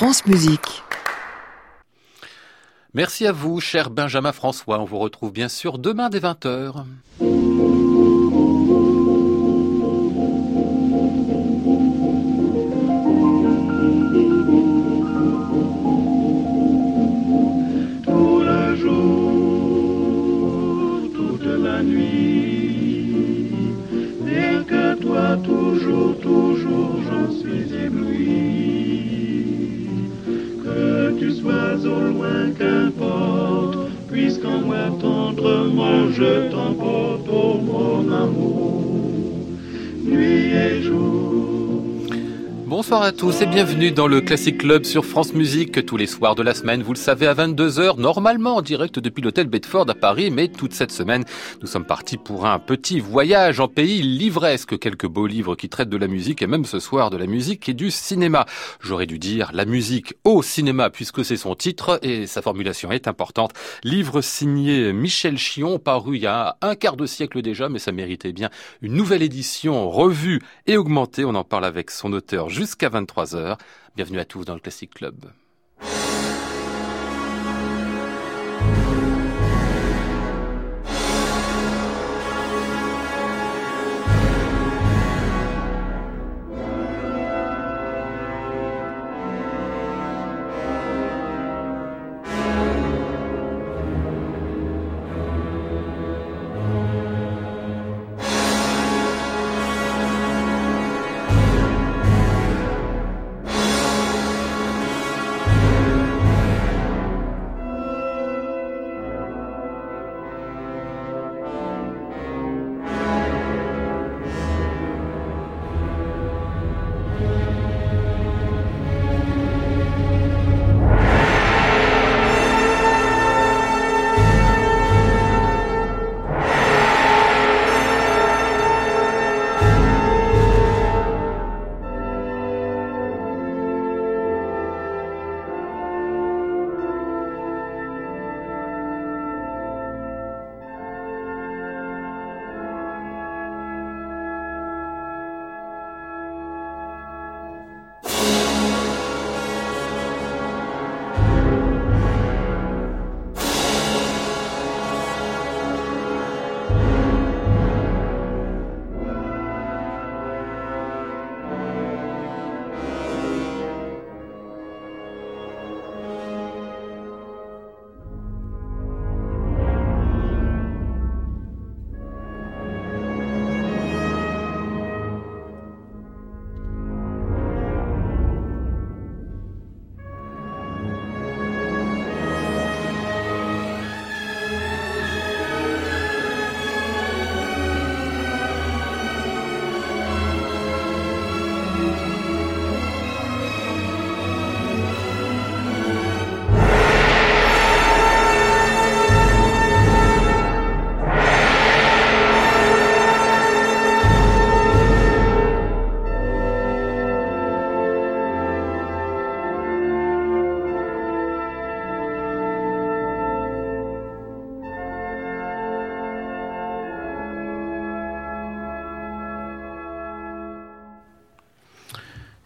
France Musique. Merci à vous, cher Benjamin François. On vous retrouve bien sûr demain dès 20h. Sois au loin, qu'importe, puisqu'en moi tendrement je t'emporte, oh mon amour, nuit et jour. Bonsoir à tous et bienvenue dans le Classic Club sur France Musique tous les soirs de la semaine, vous le savez, à 22h, normalement en direct depuis l'hôtel Bedford à Paris, mais toute cette semaine, nous sommes partis pour un petit voyage en pays livresque, quelques beaux livres qui traitent de la musique et même ce soir de la musique et du cinéma. J'aurais dû dire la musique au cinéma puisque c'est son titre et sa formulation est importante. Livre signé Michel Chion, paru il y a un quart de siècle déjà, mais ça méritait bien une nouvelle édition revue et augmentée. On en parle avec son auteur jusqu'à 23h. Bienvenue à tous dans le Classic Club.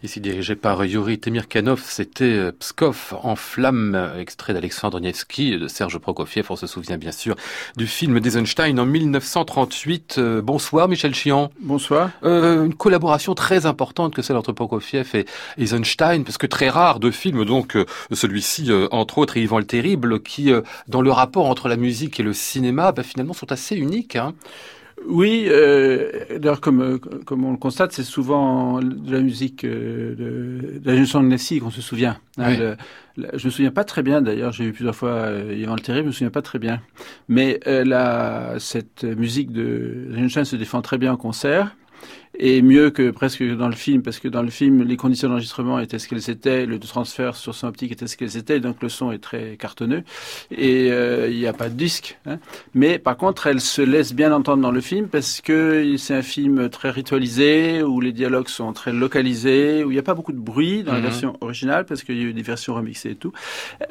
Ici dirigé par Yuri Temirkanov, c'était Pskov en flammes, extrait d'Alexandre Nevsky et de Serge Prokofiev. On se souvient bien sûr du film d'Eisenstein en 1938. Euh, bonsoir Michel Chian. Bonsoir. Euh, une collaboration très importante que celle entre Prokofiev et Eisenstein, parce que très rare de films, donc euh, celui-ci entre autres et Yvan le Terrible, qui dans le rapport entre la musique et le cinéma, bah, finalement sont assez uniques. Hein. Oui, euh, d'ailleurs, comme, comme on le constate, c'est souvent de la musique euh, de, de la chanson de Nessie qu'on se souvient. Hein, Oui. le- le- je me souviens pas très bien, d'ailleurs, j'ai vu plusieurs fois euh, Yvan le Terrible, je me souviens pas très bien. Mais euh, la, cette musique de Einstein se défend très bien en concert. Et mieux que presque dans le film, parce que dans le film, les conditions d'enregistrement étaient ce qu'elles étaient, le transfert sur son optique était ce qu'elles étaient, donc le son est très cartonneux. Et euh, il n'y a pas de disque. Hein. Mais par contre, elle se laisse bien entendre dans le film parce que c'est un film très ritualisé, où les dialogues sont très localisés, où il n'y a pas beaucoup de bruit dans la Mhm. version originale parce qu'il y a eu des versions remixées et tout.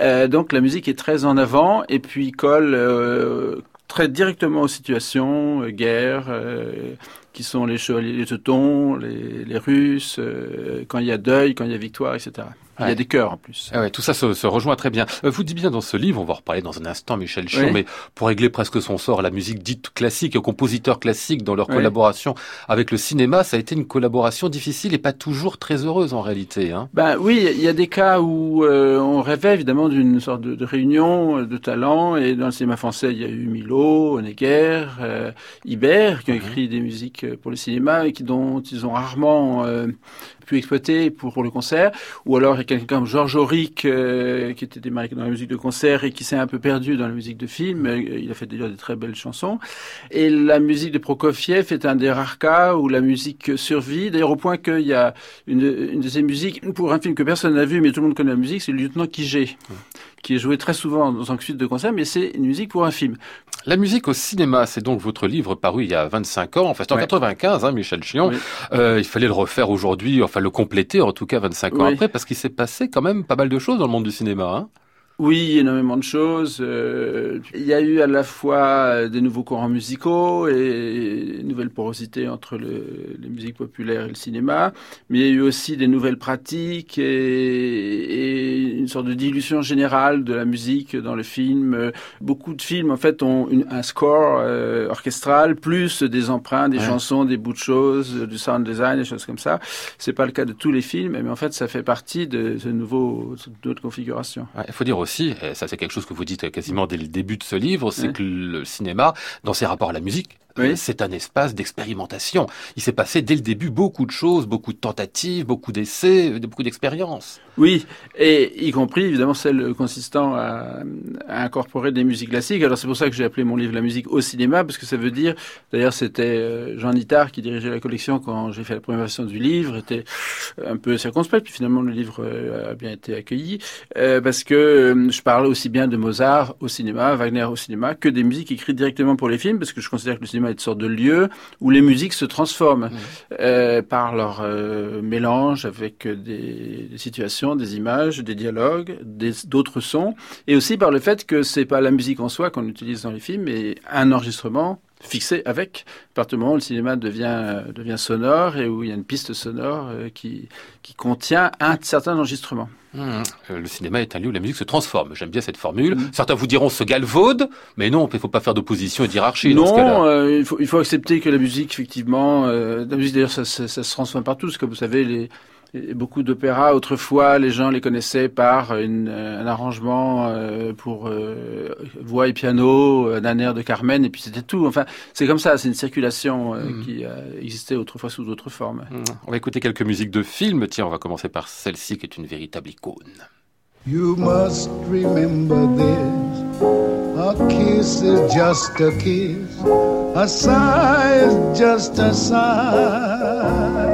Euh, donc la musique est très en avant et puis colle euh, très directement aux situations, euh, guerre, euh, qui sont les chevaliers, les teutons, les, les Russes, euh, quand il y a deuil, quand il y a victoire, etc. Il y a des chœurs en plus. Ah ouais, tout ça se, se, rejoint très bien. Euh, vous dites bien dans ce livre, on va en reparler dans un instant, Michel Chion, oui. mais pour régler presque son sort, la musique dite classique, compositeurs classiques dans leur oui. collaboration avec le cinéma, ça a été une collaboration difficile et pas toujours très heureuse en réalité. Hein. Ben oui, il y a des cas où euh, on rêvait évidemment d'une sorte de, de, réunion de talents et dans le cinéma français, il y a eu Milo, Honegger, euh, Ibert qui ont écrit mmh. des musiques pour le cinéma et qui, dont ils ont rarement euh, pu exploiter pour, le concert, ou alors il y a quelqu'un comme Georges Auric euh, qui était démarré dans la musique de concert et qui s'est un peu perdu dans la musique de film. Euh, il a fait déjà des très belles chansons. Et la musique de Prokofiev est un des rares cas où la musique survit. D'ailleurs au point qu'il y a une, une de ces musiques pour un film que personne n'a vu, mais tout le monde connaît la musique, c'est le lieutenant Kijé, qui est joué très souvent dans un suite de concert, mais c'est une musique pour un film. La musique au cinéma, c'est donc votre livre paru il y a 25 ans, enfin c'est en ouais. 95, hein, Michel Chion. Oui. Euh, il fallait le refaire aujourd'hui, enfin le compléter en tout cas 25 ans oui. après, parce qu'il s'est passé quand même pas mal de choses dans le monde du cinéma. Hein. Oui, énormément de choses. Euh, il y a eu à la fois des nouveaux courants musicaux et une nouvelle porosité entre le, les musiques populaires et le cinéma, mais il y a eu aussi des nouvelles pratiques et, et une sorte de dilution générale de la musique dans le film. Beaucoup de films, en fait, ont une, un score euh, orchestral, plus des emprunts, des ouais. chansons, des bouts de choses, du sound design, des choses comme ça. C'est pas le cas de tous les films, mais en fait, ça fait partie de ce nouveau, de notre configuration. Il ouais, faut dire aussi, et ça c'est quelque chose que vous dites quasiment dès le début de ce livre, c'est que le cinéma, dans ses rapports à la musique, oui. c'est un espace d'expérimentation. Il s'est passé dès le début beaucoup de choses, beaucoup de tentatives, beaucoup d'essais, beaucoup d'expériences. Oui, et y compris évidemment celle consistant à, à, incorporer des musiques classiques. Alors c'est pour ça que j'ai appelé mon livre La musique au cinéma, parce que ça veut dire, d'ailleurs c'était euh, Jean Nittard qui dirigeait la collection quand j'ai fait la première version du livre, était un peu circonspect, puis finalement le livre euh, a bien été accueilli, euh, parce que euh, je parle aussi bien de Mozart au cinéma, Wagner au cinéma, que des musiques écrites directement pour les films, parce que je considère que le cinéma est une sorte de lieu où les musiques se transforment mmh. euh, par leur euh, mélange avec des, des, situations, des images, des dialogues, d'autres sons, et aussi par le fait que c'est pas la musique en soi qu'on utilise dans les films, mais un enregistrement fixé avec. À partir du moment où le cinéma devient, devient sonore et où il y a une piste sonore euh, qui, qui contient un certain enregistrement. Mmh. Le cinéma est un lieu où la musique se transforme. J'aime bien cette formule. Mmh. Certains vous diront se galvaude, mais non, il ne faut pas faire d'opposition et d'hierarchie. Non, euh, il, faut, il faut accepter que la musique, effectivement, euh, la musique d'ailleurs, ça, ça, ça, se transforme partout. Parce que vous savez, les, beaucoup d'opéras, autrefois, les gens les connaissaient par une, un arrangement euh, pour euh, voix et piano euh, d'un air de Carmen, et puis c'était tout. Enfin, c'est comme ça, c'est une circulation euh, mmh. qui a existé autrefois sous d'autres formes. Mmh. On va écouter quelques musiques de films. Tiens, on va commencer par celle-ci qui est une véritable icône. You must remember this. A kiss is just a kiss. A sigh is just a sigh.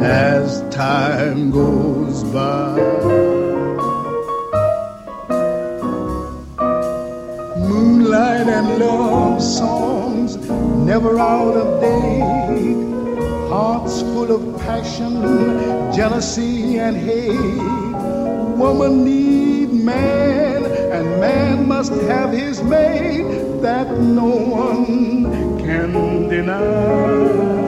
as time goes by. Moonlight and love songs never out of date. Hearts full of passion, jealousy, and hate. Woman need man, and man must have his mate that no one can deny.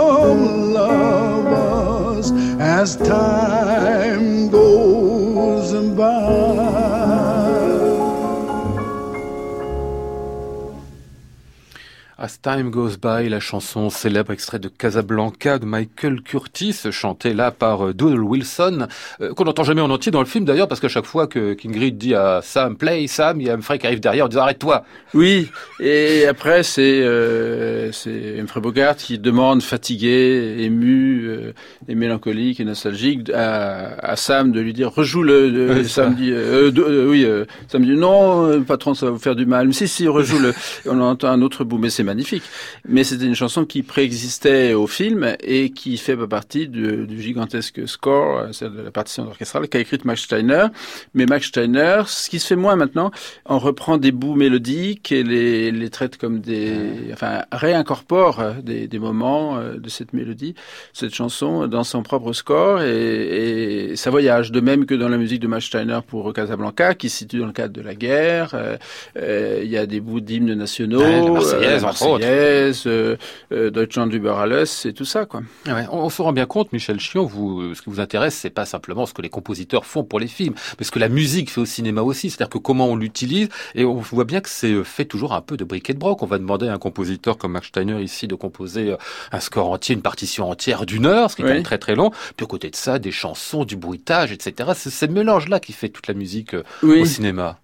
as time goes by. Time Goes By, la chanson célèbre extrait de Casablanca de Michael Curtis, chantée là par euh, Doodle Wilson, euh, qu'on n'entend jamais en entier dans le film d'ailleurs, parce qu'à chaque fois que Kingrid dit à Sam, play Sam, il y a Humphrey qui arrive derrière en disant arrête-toi. Oui, et après c'est euh, Humphrey Bogart qui demande, fatigué, ému, euh, et mélancolique et nostalgique, à, à, Sam de lui dire rejoue le, le oui, Sam dit, euh, oui, Sam dit non, patron, ça va vous faire du mal. Mais si, si, rejoue le. on entend un autre bout, mais c'est magnifique. Mais c'était une chanson qui préexistait au film et qui fait partie du, du gigantesque score, celle de la partition orchestrale qu'a écrite Max Steiner. Mais Max Steiner, ce qui se fait moins maintenant, on reprend des bouts mélodiques et les, les traite comme des, enfin, réincorpore des, des moments euh, de cette mélodie, cette chanson dans son propre score et, et ça voyage. De même que dans la musique de Max Steiner pour Casablanca, qui se situe dans le cadre de la guerre, euh, euh, il y a des bouts d'hymnes nationaux. Ouais, la Marseillaise, Marseillaise, euh, euh, Deutschland tout ça, quoi. Ouais, on, on, se rend bien compte, Michel Chion, vous, ce qui vous intéresse, c'est pas simplement ce que les compositeurs font pour les films, mais ce que la musique fait au cinéma aussi, c'est-à-dire que comment on l'utilise, et on voit bien que c'est fait toujours un peu de briquet de broc. On va demander à un compositeur comme Max Steiner ici de composer un score entier, une partition entière d'une heure, ce qui est oui. quand même très très long. Puis à côté de ça, des chansons, du bruitage, etc. C'est ce mélange-là qui fait toute la musique oui. au cinéma.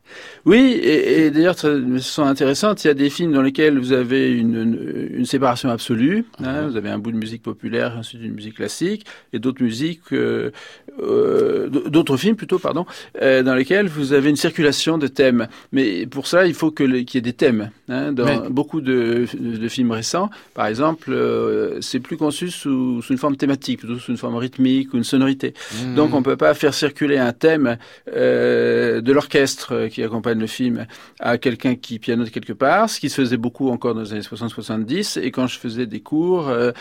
Oui, et, et d'ailleurs, ce sont intéressantes. Il y a des films dans lesquels vous avez une, une, une séparation absolue. Hein, vous avez un bout de musique populaire, ensuite une musique classique, et d'autres musiques, euh, euh, d'autres films plutôt, pardon, euh, dans lesquels vous avez une circulation de thèmes. Mais pour ça, il faut qu'il y ait des thèmes. Hein, dans Mais... beaucoup de, de, films récents, par exemple, c'est plus conçu sous, sous, une forme thématique, plutôt sous une forme rythmique ou une sonorité. Mmh. Donc, on peut pas faire circuler un thème de l'orchestre qui accompagne le film à quelqu'un qui pianote quelque part, ce qui se faisait beaucoup encore dans les années 60-70. Et quand je faisais des cours, euh,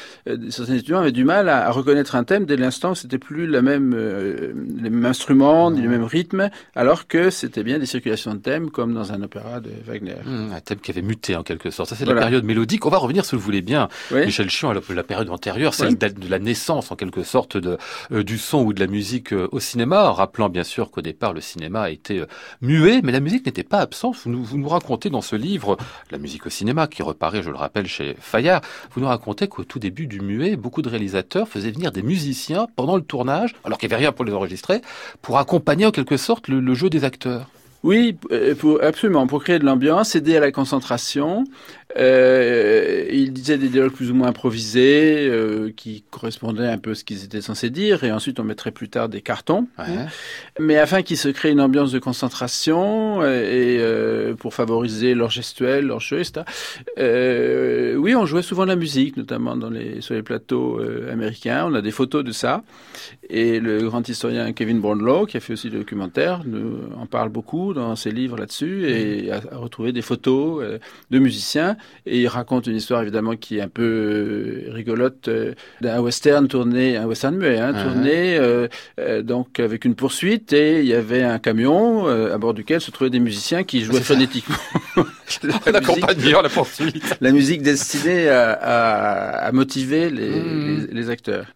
certains étudiants avaient du mal à, à reconnaître un thème dès l'instant où c'était plus la même, euh, les mêmes instruments, mmh. le même rythme, alors que c'était bien des circulations de thèmes comme dans un opéra de Wagner. Mmh, un thème qui avait muté en quelque sorte. Ça, c'est voilà. la période mélodique. On va revenir, si vous le voulez bien, oui. Michel Chion, à la, la période antérieure, celle oui. de la naissance en quelque sorte de, euh, du son ou de la musique euh, au cinéma, rappelant bien sûr qu'au départ le cinéma a été euh, muet, mais la musique n'était pas absente. Vous nous, racontez dans ce livre, La musique au cinéma, qui reparaît, je le rappelle, chez Fayard, vous nous racontez qu'au tout début du muet, beaucoup de réalisateurs faisaient venir des musiciens pendant le tournage, alors qu'il n'y avait rien pour les enregistrer, pour accompagner en quelque sorte le jeu des acteurs. Oui, pour, absolument. Pour créer de l'ambiance, aider à la concentration. Euh, il disait des dialogues plus ou moins improvisés euh, qui correspondaient un peu à ce qu'ils étaient censés dire, et ensuite on mettrait plus tard des cartons. Ouais. Mais afin qu'il se crée une ambiance de concentration et euh, pour favoriser leur gestuelle, leur jeu, etc. Euh, oui, on jouait souvent de la musique, notamment dans les, sur les plateaux euh, américains. On a des photos de ça. Et le grand historien Kevin Brownlow, qui a fait aussi le documentaire, nous en parle beaucoup dans ses livres là-dessus et a, a, retrouvé des photos de musiciens et il raconte une histoire évidemment qui est un peu euh, rigolote euh, d'un western tourné, un western muet, hein, uh -huh. tourné euh, euh, donc avec une poursuite et il y avait un camion euh, à bord duquel se trouvaient des musiciens qui jouaient phonétiquement. la, musique, la poursuite. La musique destinée à, à, à motiver les, mmh. les, les acteurs.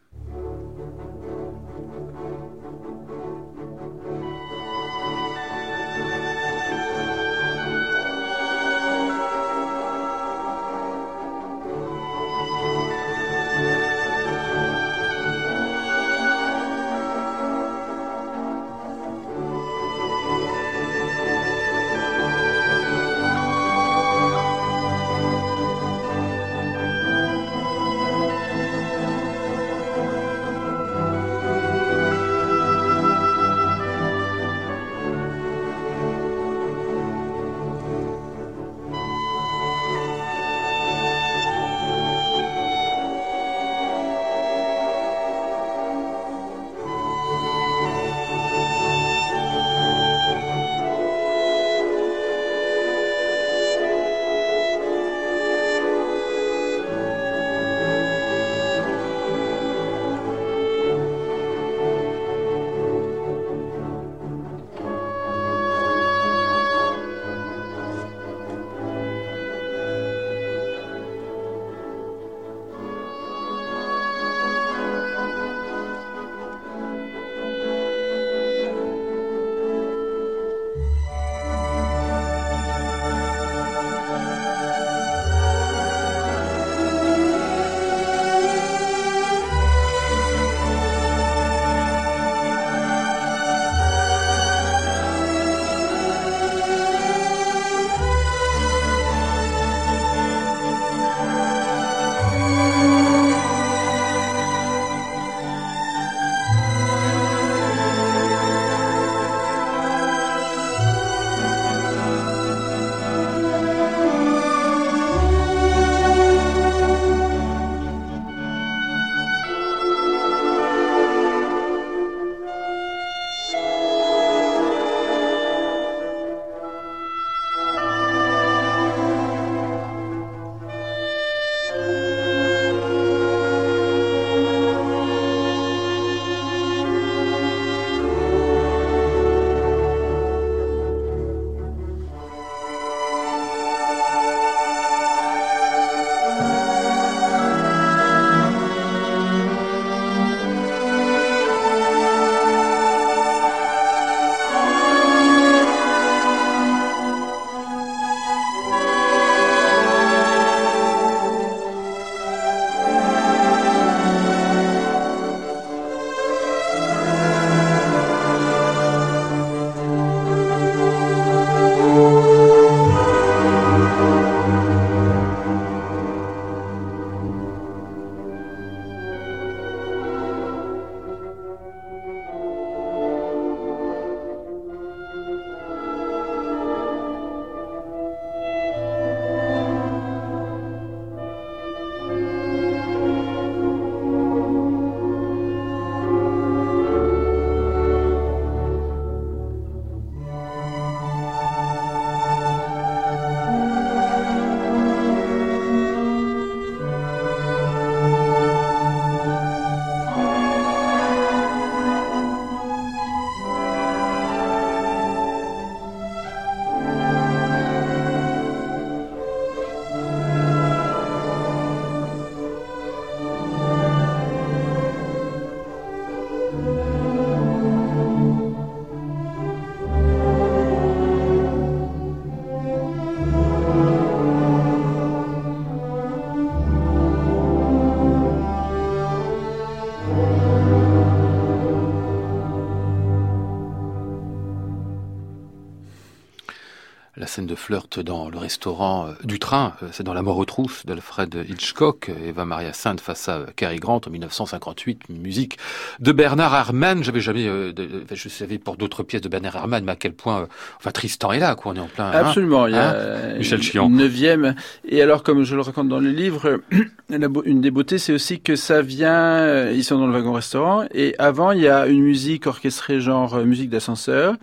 Scène de flirt dans le restaurant euh, du train, euh, c'est dans La mort aux trousses d'Alfred Hitchcock, Eva Maria Sainte face à Cary Grant en 1958, musique de Bernard Herrmann. J'avais jamais, je savais pour d'autres pièces de Bernard Herrmann, mais à quel point, enfin Tristan est là, quoi, on est en plein. Hein. Absolument, il y a hein Michel Chion. neuvième. Et alors, comme je le raconte dans le livre, une des beautés, c'est aussi que ça vient, ils sont dans le wagon restaurant, et avant, il y a une musique orchestrée genre musique d'ascenseur,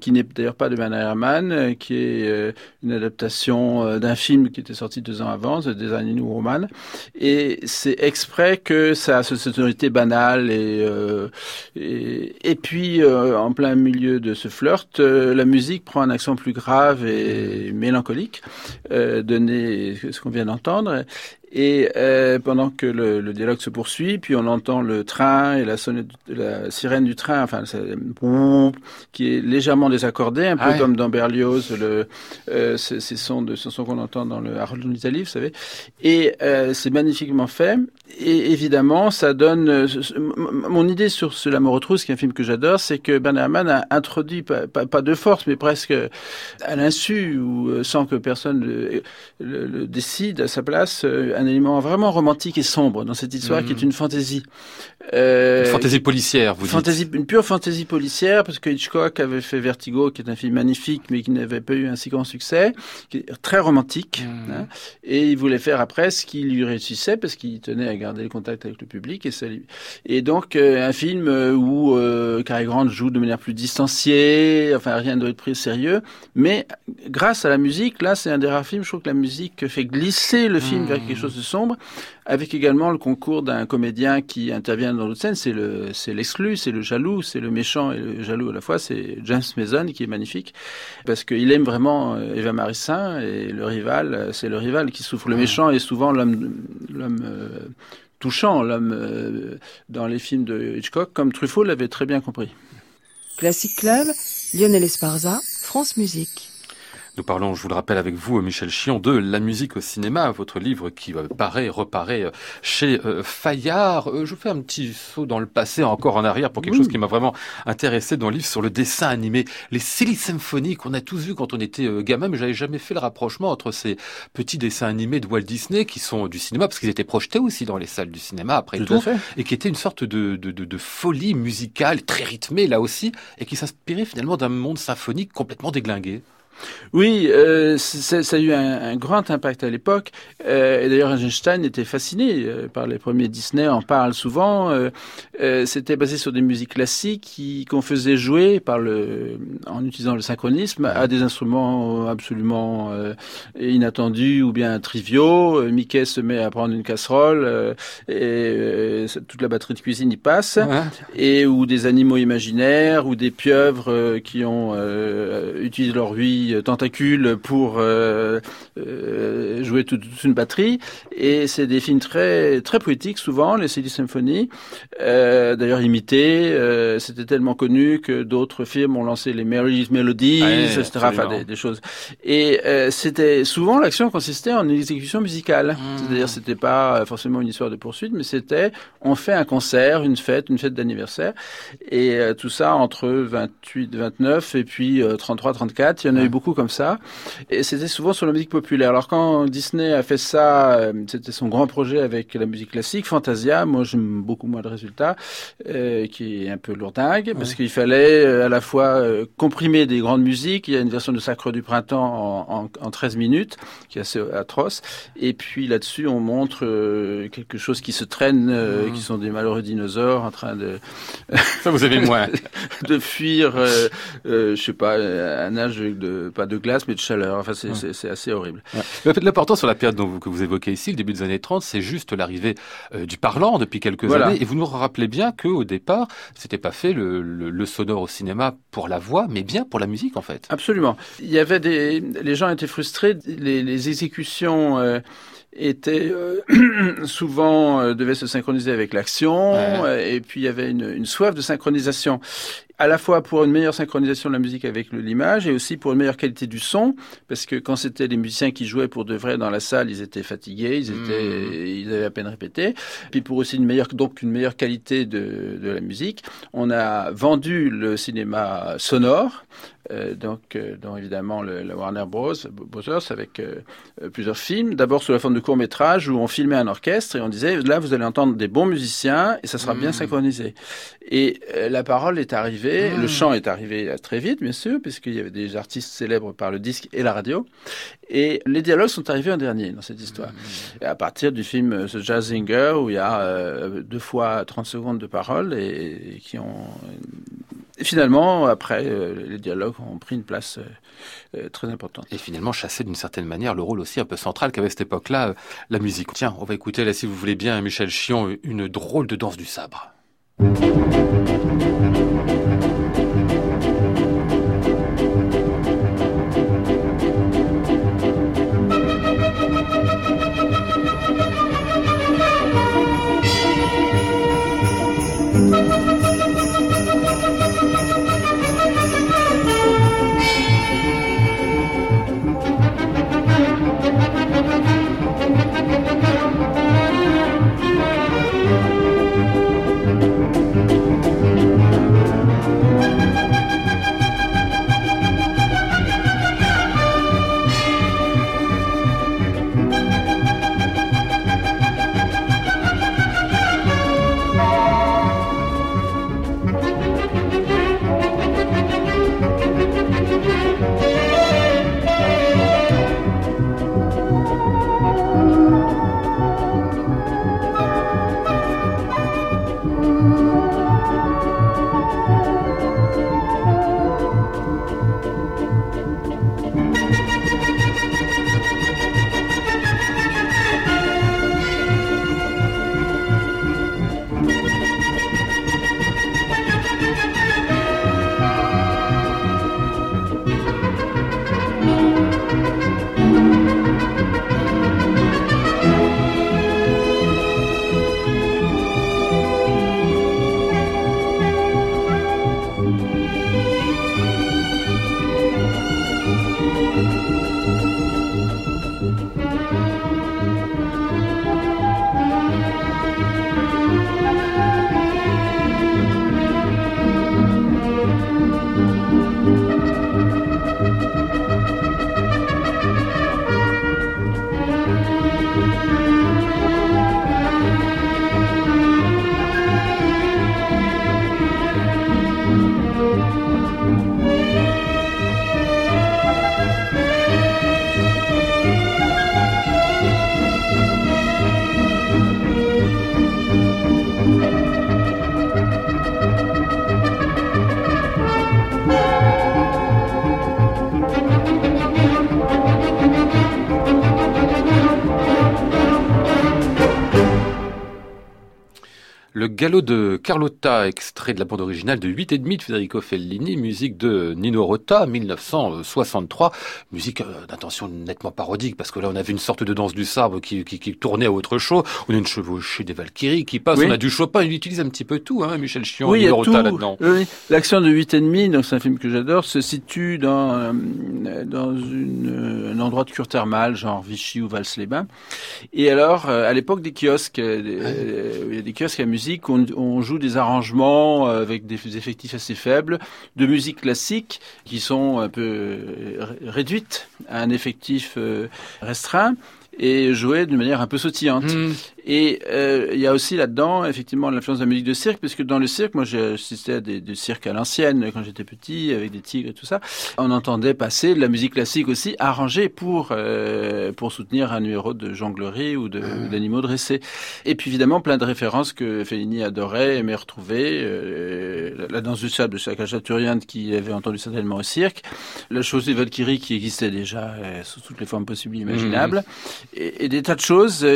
qui n'est d'ailleurs pas de Bernard Herrmann, euh, qui est euh, une adaptation euh, d'un film qui était sorti deux ans avant, The Design New Woman. Et c'est exprès que ça a cette sonorité banale et, et, et, puis en plein milieu de ce flirt, la musique prend un accent plus grave et mélancolique, donné ce qu'on vient d'entendre. Et euh, pendant que le, le, dialogue se poursuit, puis on entend le train et la, sonnette, la sirène du train, enfin, qui est légèrement désaccordé, un peu ah comme dans Berlioz, le, euh, ces, sons de ce son qu'on entend dans le Harold Italie, vous savez. Et euh, c'est magnifiquement fait. Et évidemment, ça donne. Mon idée sur ce La mort qui est un film que j'adore, c'est que Bernard Herrmann a introduit, pas, pas, de force, mais presque à l'insu ou sans que personne le, le, décide à sa place, euh, un élément vraiment romantique et sombre dans cette histoire qui est mmh. une fantaisie. Euh, une fantaisie policière, vous fantaisie, dites. Une pure fantaisie policière, parce que Hitchcock avait fait Vertigo, qui est un film magnifique, mais qui n'avait pas eu un si grand succès, qui est très romantique. Mmh. Hein, et il voulait faire après ce qui lui réussissait, parce qu'il tenait à garder le contact avec le public. Et, ça, et donc, euh, un film euh, où euh, Cary Grant joue de manière plus distanciée, enfin, rien ne doit être pris au sérieux. Mais grâce à la musique, là, c'est un des rares films, je trouve que la musique fait glisser le film vers quelque mmh. Chose de sombre, avec également le concours d'un comédien qui intervient dans l'autre scène. C'est le, c'est l'exclu, c'est le jaloux, c'est le méchant et le jaloux à la fois. C'est James Mason qui est magnifique parce qu'il aime vraiment Eva Marissin et le rival, c'est le rival qui souffre. Le méchant est souvent l'homme, l'homme touchant, l'homme euh, dans les films de Hitchcock, comme Truffaut l'avait très bien compris. Classic Club, Lionel Esparza, France Musique. Nous parlons, je vous le rappelle avec vous, Michel Chion, de La musique au cinéma, votre livre qui euh, paraît, reparaît euh, chez euh, Fayard. je fais un petit saut dans le passé, encore en arrière, pour quelque chose qui m'a vraiment intéressé dans le livre sur le dessin animé. Les Silly Symphony qu'on a tous vus quand on était gamin, mais j'avais jamais fait le rapprochement entre ces petits dessins animés de Walt Disney qui sont du cinéma, parce qu'ils étaient projetés aussi dans les salles du cinéma après tout, et qui étaient une sorte de, de, de, de folie musicale, très rythmée là aussi, et qui s'inspirait finalement d'un monde symphonique complètement déglingué. Oui, euh, ça a eu un, grand impact à l'époque. Euh, et d'ailleurs, Einstein était fasciné euh, par les premiers Disney, en parle souvent. C'était basé sur des musiques classiques qu'on faisait jouer par le, en utilisant le synchronisme à des instruments absolument inattendus ou bien triviaux. Mickey se met à prendre une casserole et toute la batterie de cuisine y passe. Et ou des animaux imaginaires ou des pieuvres qui ont utilisé leur vie tentacules pour euh, euh, jouer toute, une batterie. Et c'est des films très très poétiques souvent, les CD Symphony. Euh, D'ailleurs imités. C'était tellement connu que d'autres films ont lancé les Mary's Melodies, etc. Enfin des, des, choses. Et c'était souvent l'action consistait en une exécution musicale. Mmh. C'est-à-dire c'était pas forcément une histoire de poursuite, mais c'était on fait un concert, une fête, une fête d'anniversaire. Et tout ça entre 28, 29 et puis 33, 34. Il y en a eu beaucoup comme ça. Et c'était souvent sur la musique populaire. Alors quand Disney a fait ça, euh, c'était son grand projet avec la musique classique, Fantasia. Moi, j'aime beaucoup moins le résultat, euh, qui est un peu lourdingue, parce qu'il fallait euh, à la fois comprimer des grandes musiques. Il y a une version de Sacre du Printemps en, en, en 13 minutes, qui est assez atroce. Et puis là-dessus, on montre quelque chose qui se traîne, mmh. qui sont des malheureux dinosaures en train de... Ça, vous avez moins. de fuir, je sais pas, un âge de pas de glace, mais de chaleur. Enfin, c'est assez horrible. L'important sur la période dont vous, que vous évoquez ici, le début des années 30, c'est juste l'arrivée euh, du parlant depuis quelques années. Et vous nous rappelez bien qu'au départ, c'était pas fait le, le, sonore au cinéma pour la voix, mais bien pour la musique, en fait. Absolument. Il y avait des, les gens étaient frustrés, les, les exécutions euh, était euh, souvent euh, devait se synchroniser avec l'action euh, et puis il y avait une, une, soif de synchronisation à la fois pour une meilleure synchronisation de la musique avec l'image et aussi pour une meilleure qualité du son parce que quand c'était les musiciens qui jouaient pour de vrai dans la salle ils étaient fatigués ils étaient mmh. ils avaient à peine répété puis pour aussi une meilleure donc une meilleure qualité de, de la musique on a vendu le cinéma sonore donc, euh, dont évidemment le, la Warner Bros. Brothers avec euh, euh, plusieurs films. D'abord sous la forme de courts métrages où on filmait un orchestre et on disait là vous allez entendre des bons musiciens et ça sera bien Mm. synchronisé. Et euh, la parole est arrivée, le chant est arrivé euh, très vite bien sûr puisqu'il y avait des artistes célèbres par le disque et la radio. Et les dialogues sont arrivés en dernier dans cette histoire. Et à partir du film euh, The Jazz Singer où il y a euh, deux fois 30 secondes de parole et, et qui ont et finalement, après, euh, les dialogues ont pris une place euh, euh, très importante. Et finalement chasser d'une certaine manière le rôle aussi un peu central qu'avait cette époque-là la musique. Tiens, on va écouter là si vous voulez bien Michel Chion, une drôle de danse du sabre. Galop de Carlotta, extrait de la bande originale de 8 et demi de Federico Fellini, musique de Nino Rota, 1963, musique euh, d'intention nettement parodique, parce que là on avait une sorte de danse du sabre qui, qui, qui tournait à autre chose, on a une chevauchée des Valkyries qui passe, Oui. on a du Chopin, il utilise un petit peu tout, hein, Michel Chion, Oui, Nino Rota là-dedans. Oui, L'action de 8 et demi, donc c'est un film que j'adore, se situe dans euh, dans une, un endroit de cure thermale, genre Vichy ou Vals-les-Bains. Et alors, euh, à l'époque des kiosques, euh, euh, il y a des kiosques à musique, on, joue des arrangements euh, avec des effectifs assez faibles de musique classique qui sont un peu euh, ré- réduites à un effectif euh, restreint et jouées d'une manière un peu sautillante. Hmm. Et euh, il y a aussi là-dedans, effectivement, l'influence de la musique de cirque, parce que dans le cirque, moi j'ai assisté à des, des cirques à l'ancienne quand j'étais petit, avec des tigres et tout ça. On entendait passer de la musique classique aussi, arrangée pour euh, pour soutenir un numéro de jonglerie ou de- ou d'animaux dressés. Et puis évidemment, plein de références que Fellini adorait, aimait retrouver. Euh, la, la danse du sable de Sakachaturian, qui avait entendu certainement au cirque. La chose des Valkyries, qui existait déjà euh, sous toutes les formes possibles et imaginables. Et, et des tas de choses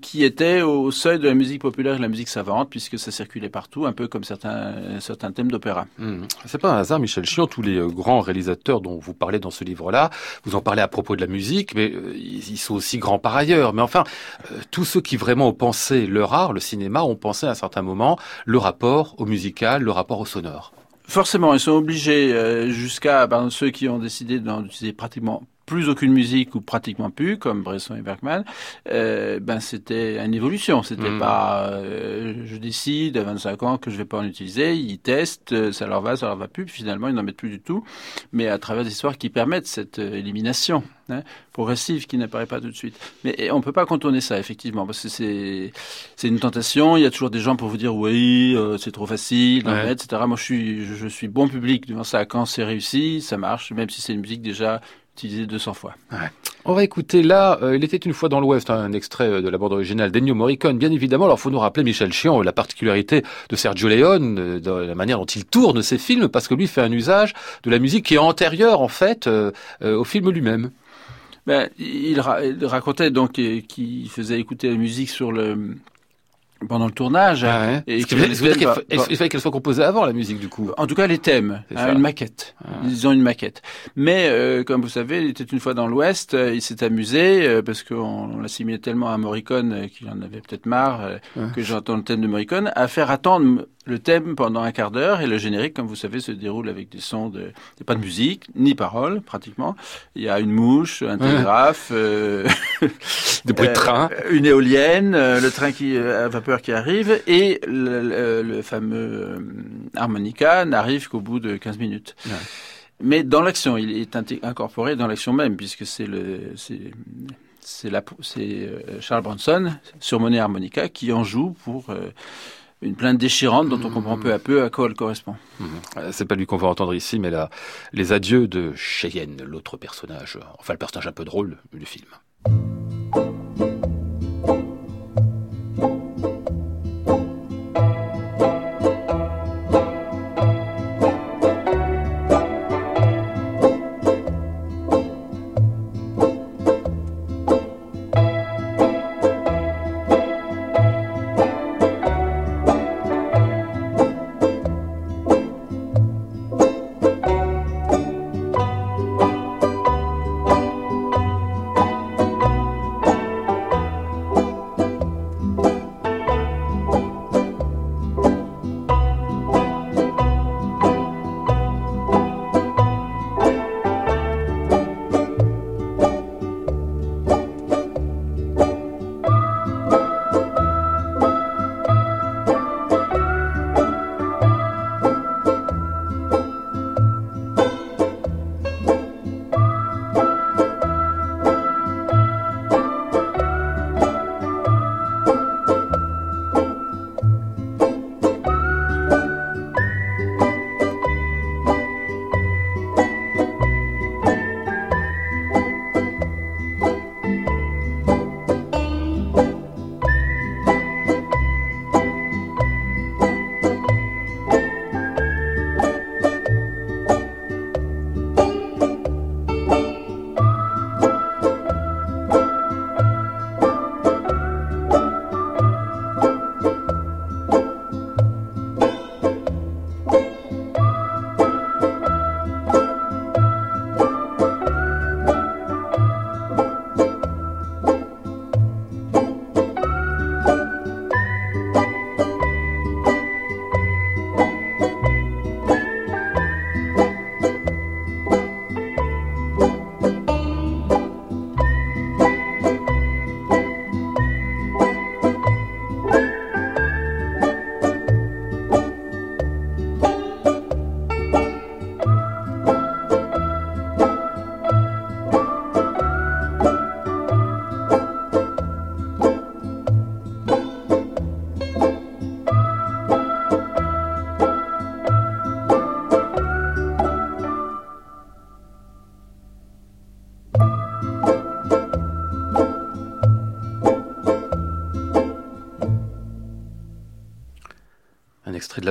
qui étaient au seuil de la musique populaire et de la musique savante, puisque ça circulait partout, un peu comme certains, certains thèmes d'opéra. Hmm. C'est pas un hasard, Michel Chion, tous les euh, grands réalisateurs dont vous parlez dans ce livre-là, vous en parlez à propos de la musique, mais euh, ils, sont aussi grands par ailleurs. Mais enfin, euh, tous ceux qui vraiment ont pensé leur art, le cinéma, ont pensé à un certain moment le rapport au musical, le rapport au sonore. Forcément, ils sont obligés, euh, jusqu'à exemple, ceux qui ont décidé d'en utiliser pratiquement plus aucune musique ou pratiquement plus, comme Bresson et Bergman, euh, ben c'était une évolution. C'était Mm. pas, euh, je décide à 25 ans que je vais pas en utiliser. Ils testent, euh, ça leur va, ça leur va plus. Puis finalement, ils n'en mettent plus du tout. Mais à travers des histoires qui permettent cette euh, élimination hein, progressive qui n'apparaît pas tout de suite. Mais on peut pas contourner ça effectivement parce que c'est c'est une tentation. Il y a toujours des gens pour vous dire oui, euh, c'est trop facile, Ouais. mettre, etc. Moi, je suis je, je suis bon public devant ça. Quand c'est réussi, ça marche, même si c'est une musique déjà utilisée 200 fois. On va écouter là, euh, il était une fois dans l'Ouest, un extrait euh, de la bande originale d'Ennio Morricone, bien évidemment. Alors, faut nous rappeler, Michel Chion, la particularité de Sergio Leone, euh, dans la manière dont il tourne ses films, parce que lui fait un usage de la musique qui est antérieure, en fait, euh, euh, au film lui-même. Ben, il, ra- il racontait donc euh, qu'il faisait écouter la musique sur le pendant le tournage. Ah ouais. Et fa- il fa- il fallait qu'elle soit composée avant, la musique, du coup? En tout cas, les thèmes, hein, une maquette. Ah. Ils ont une maquette. Mais euh, comme vous savez, il était une fois dans l'Ouest. euh, il s'est amusé euh, parce qu'on on l'assimilait tellement à Morricone qu'il en avait peut-être marre Ouais. que j'entends le thème de Morricone à faire attendre le thème pendant un quart d'heure et le générique, comme vous savez, se déroule avec des sons de, il y a pas de musique ni paroles pratiquement. Il y a une mouche, un télégraphe, euh, Des bruits de euh, train. une éolienne, euh, le train qui euh, à vapeur qui arrive et le, le- le fameux euh, harmonica n'arrive qu'au bout de 15 minutes. Ouais. Mais dans l'action, il est incorporé dans l'action même puisque c'est le c'est euh, Charles Bronson sur monnaie harmonica qui en joue pour euh, une plainte déchirante dont on comprend peu à peu à quoi elle correspond. Euh, C'est pas lui qu'on va entendre ici, mais là, les adieux de Cheyenne, l'autre personnage, enfin le personnage un peu drôle du film.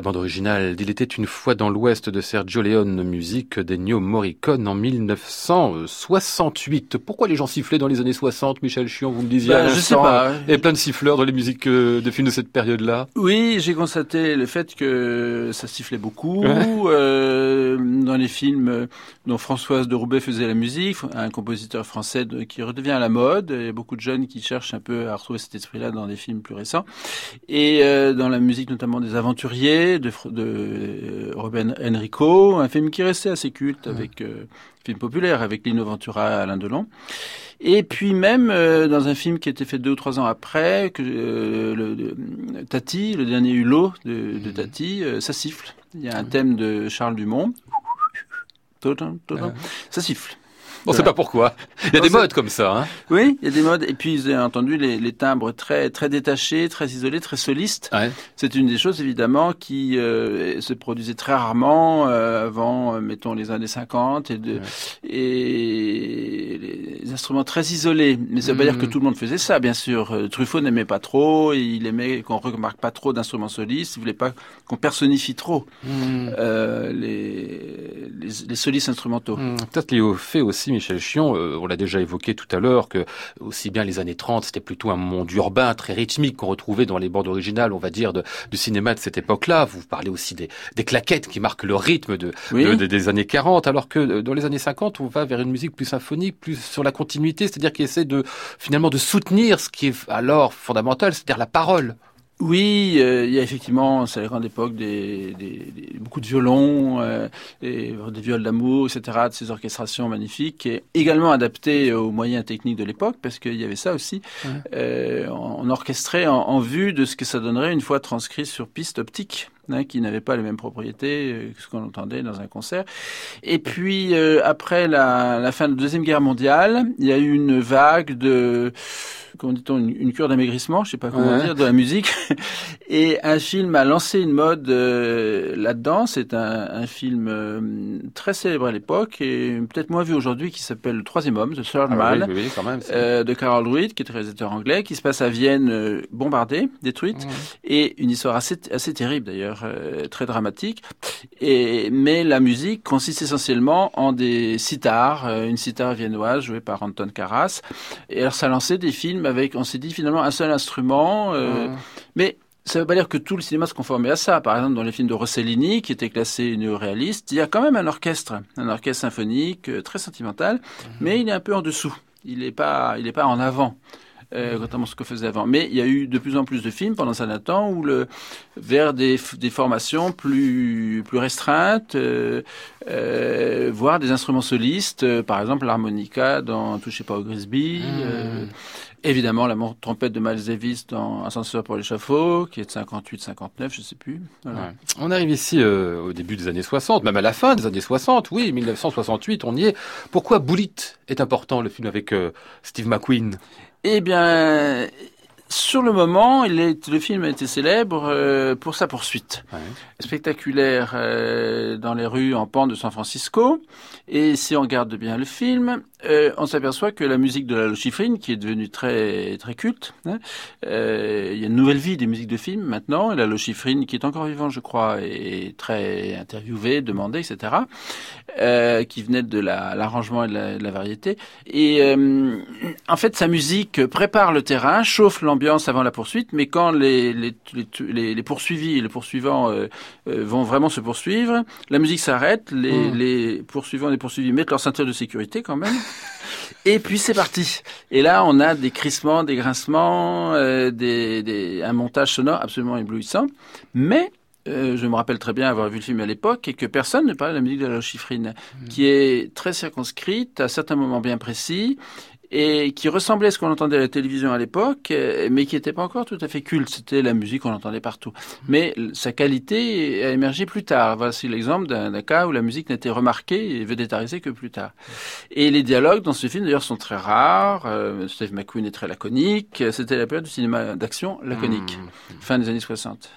Bande originale d'Il était une fois dans l'Ouest de Sergio Leone, musique d'Ennio Morricone en 1968. Pourquoi les gens sifflaient dans les années 60, Michel Chion, vous me disiez Ben, je sais pas. Y avait plein de siffleurs dans les musiques euh, de films de cette période-là? Oui, j'ai constaté le fait que ça sifflait beaucoup Ouais. euh, dans les films euh, dont Françoise de Roubaix faisait la musique, un compositeur français de- qui redevient à la mode. Il y a beaucoup de jeunes qui cherchent un peu à retrouver cet esprit-là dans des films plus récents et euh, dans la musique notamment des aventuriers De, de euh, Ruben Enrico, un film qui restait assez culte avec euh, film populaire avec Lino Ventura Alain Delon. Et puis même euh, dans un film qui a été fait deux ou trois ans après, que euh, le, de- Tati, le dernier Hulot de, de Tati, euh, ça siffle. Il y a un thème de Charles Dumont. Ça siffle. On sait Voilà. pas pourquoi. Il y a des modes comme ça. Hein. Oui, il y a des modes. Et puis, vous avez entendu les, les timbres très très détachés, très isolés, très solistes. Ouais. C'est une des choses évidemment qui euh, se produisait très rarement euh, avant, euh, mettons les années 50 et, de, Ouais. et les instruments très isolés. Mais ça veut pas dire que tout le monde faisait ça, bien sûr. Truffaut n'aimait pas trop, il aimait qu'on remarque pas trop d'instruments solistes, il voulait pas qu'on personnifie trop euh, les, les, les solistes instrumentaux. Hmm, Peut-être lié au fait aussi, Michel Chion, euh, on l'a déjà évoqué tout à l'heure, que aussi bien les années 30, c'était plutôt un monde urbain très rythmique qu'on retrouvait dans les bandes originales, on va dire, de, du cinéma de cette époque-là. Vous parlez aussi des, des claquettes qui marquent le rythme de, Oui. de- de- des années 40, alors que euh, dans les années 50, on va vers une musique plus symphonique, plus sur la continuité, c'est-à-dire qui essaie de finalement de soutenir ce qui est alors fondamental, c'est-à-dire la parole. Oui, euh, il y a effectivement, c'est la grande époque, des, des- des- beaucoup de violons, euh, et des viols d'amour, etc., de ces orchestrations magnifiques, et également adaptées aux moyens techniques de l'époque, parce qu'il y avait ça aussi. Ouais. Euh, on on orchestrait en, en vue de ce que ça donnerait une fois transcrit sur piste optique. hein, qui n'avait pas les mêmes propriétés euh, que ce qu'on entendait dans un concert. Et puis euh, après la, la fin de la deuxième guerre mondiale, il y a eu une vague de comment dit-on une, une cure d'amaigrissement, je sais pas comment Ouais. dire, de la musique. Et un film a lancé une mode euh, là-dedans. C'est un, un film euh, très célèbre à l'époque et peut-être moins vu aujourd'hui, qui s'appelle Le Troisième Homme, The Third Ah Man. oui, oui, oui, quand même. c'est- euh, de Carol Druid, qui est réalisateur anglais, qui se passe à Vienne, bombardée, détruite, et une histoire assez, assez terrible d'ailleurs, très dramatique. Et, mais la musique consiste essentiellement en des sitars, une sitar viennoise jouée par Anton Karas. Et alors ça lançait des films avec, on s'est dit finalement, un seul instrument. euh, Mhm. Mais ça veut pas dire que tout le cinéma se conformait à ça. Par exemple, dans les films de Rossellini, qui étaient classés néo-réalistes, il y a quand même un orchestre, un orchestre symphonique euh, très sentimental, mais il est un peu en dessous. Il n'est pas, il est pas en avant. Euh, contrairement à ce que faisait avant. Mais il y a eu de plus en plus de films pendant temps où le, vers des, formations plus, plus restreintes, euh, euh, voire des instruments solistes, par exemple l'harmonica dans Touchez pas au Grisby, évidemment la trompette de Miles Davis dans Ascenseur pour l'échafaud, qui est de 58-59, je sais plus. Voilà. Ouais. On arrive ici euh, au début des années 60, même à la fin des années 60, oui, 1968, on y est. Pourquoi Bullet est important, le film avec euh, Steve McQueen? Eh bien, sur le moment, il est, le film a été célèbre euh, pour sa poursuite. Ouais. Spectaculaire dans les rues en pente de San Francisco. Et si on regarde bien le film, euh, on s'aperçoit que la musique de la Lochifrine, qui est devenue très très culte, hein, euh, il y a une nouvelle vie des musiques de films maintenant. Et la Lochifrine, qui est encore vivant, je crois, est très interviewée, demandée, etc. euh, qui venait de la- l'arrangement et de la, de la variété. Et euh, en fait, sa musique prépare le terrain, chauffe l'ambiance avant la poursuite, mais quand les, les, les, les poursuivis et les poursuivants euh, euh, vont vraiment se poursuivre, la musique s'arrête, les, Mm. les poursuivants et les poursuivis mettent leur ceinture de sécurité quand même. Et puis c'est parti. Et là, on a des crissements, des grincements, euh, des, des, un montage sonore absolument éblouissant. Mais euh, je me rappelle très bien avoir vu le film à l'époque et que personne ne parlait de la musique de la chiffrine, qui est très circonscrite à certains moments bien précis et qui ressemblait à ce qu'on entendait à la télévision à l'époque, euh, mais qui n'était pas encore tout à fait culte. C'était la musique qu'on entendait partout. Mais sa qualité a émergé plus tard. Voici l'exemple d'un cas où la musique n'a été remarquée et védétarisée que plus tard. Et les dialogues dans ce film, d'ailleurs, sont très rares. Euh, Steve McQueen est très laconique. C'était la période du cinéma d'action laconique, Hmm. fin des années 60.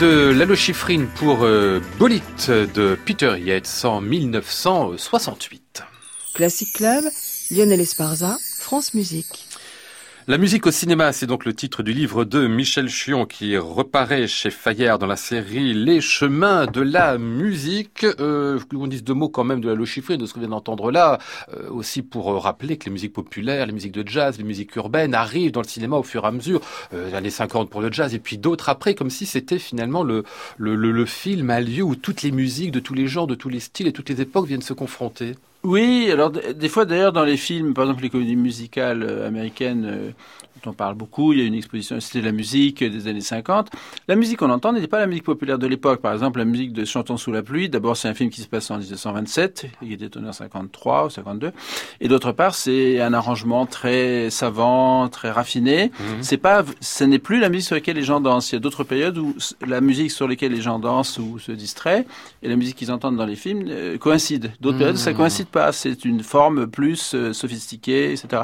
De Lalo Schifrin pour euh, Bolite de Peter Yates en 1968. Classic Club, Lionel Esparza, France Musique. La musique au cinéma, c'est donc le titre du livre de Michel Chion qui reparaît chez Fayard dans la série Les chemins de la musique. Euh, on dise deux mots quand même de la chiffrée, de ce qu'on vient d'entendre là, euh, aussi pour euh, rappeler que les musiques populaires, les musiques de jazz, les musiques urbaines arrivent dans le cinéma au fur et à mesure, euh, années 50 pour le jazz et puis d'autres après, comme si c'était finalement le, le, le, le film, un lieu où toutes les musiques de tous les genres, de tous les styles et toutes les époques viennent se confronter. Oui, alors des fois d'ailleurs dans les films, par exemple les comédies musicales euh, américaines euh, dont on parle beaucoup, il y a une exposition c'était la musique des années 50. La musique qu'on entend n'était pas la musique populaire de l'époque. Par exemple, la musique de Chantons sous la pluie, d'abord c'est un film qui se passe en 1927, qui était tourné en 53 ou 52, et d'autre part c'est un arrangement très savant, très raffiné. Mhm. C'est pas, ce n'est plus la musique sur laquelle les gens dansent. Il y a d'autres périodes où la musique sur laquelle les gens dansent ou se distraient et la musique qu'ils entendent dans les films euh, coïncident. D'autres périodes ça coïncide pas. C'est une forme plus euh, sophistiquée, etc.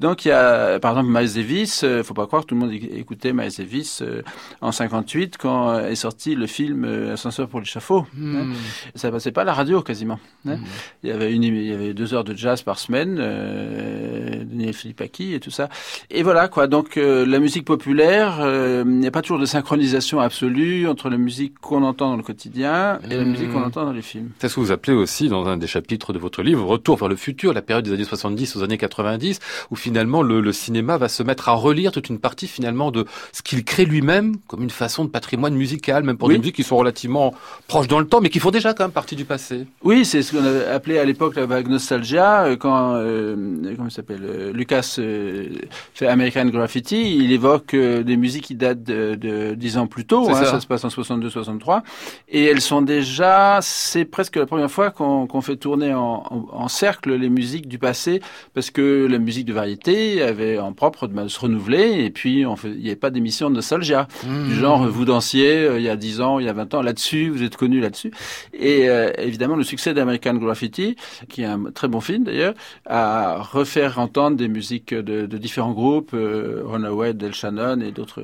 Donc il y a, par exemple, Miles Davis. Euh, faut pas croire que tout le monde éc- écoutait Miles Davis euh, en 58 quand euh, est sorti le film euh, Ascenseur pour l'échafaud. hein. Ça passait pas à la radio quasiment. hein. Il y avait une, il y avait deux heures de jazz par semaine, euh, Daniel Philippaki et tout ça. Et voilà quoi. Donc euh, la musique populaire, euh, il n'y a pas toujours de synchronisation absolue entre la musique qu'on entend dans le quotidien et la Mhm. musique qu'on entend dans les films. C'est ce que vous appelez aussi dans un des chapitres de votre livre Retour vers le futur, la période des années 70 aux années 90, où finalement le, le cinéma va se mettre à relire toute une partie finalement de ce qu'il crée lui-même comme une façon de patrimoine musical, même pour Oui. des musiques qui sont relativement proches dans le temps, mais qui font déjà quand même partie du passé. Oui, c'est ce qu'on appelé à l'époque la vague nostalgia. euh, Quand euh, comment s'appelle euh, Lucas euh, fait American Graffiti, il évoque des musiques qui datent de, de 10 ans plus tôt. Hein, ça. ça. se passe en 62-63, et elles sont déjà. C'est presque la première fois qu'on fait tourner en, en, en cercle les musiques du passé, parce que la musique de variété avait en propre de se renouveler, et puis on fait, il n'y avait pas d'émission de nostalgia du genre vous dansiez euh, il y a 10 ans, il y a 20 ans là-dessus, vous êtes connu là-dessus. Et euh, évidemment, le succès d'American Graffiti, qui est un très bon film d'ailleurs, a refaire entendre des musiques de, de différents groupes, euh, Runaway, Del Shannon et d'autres,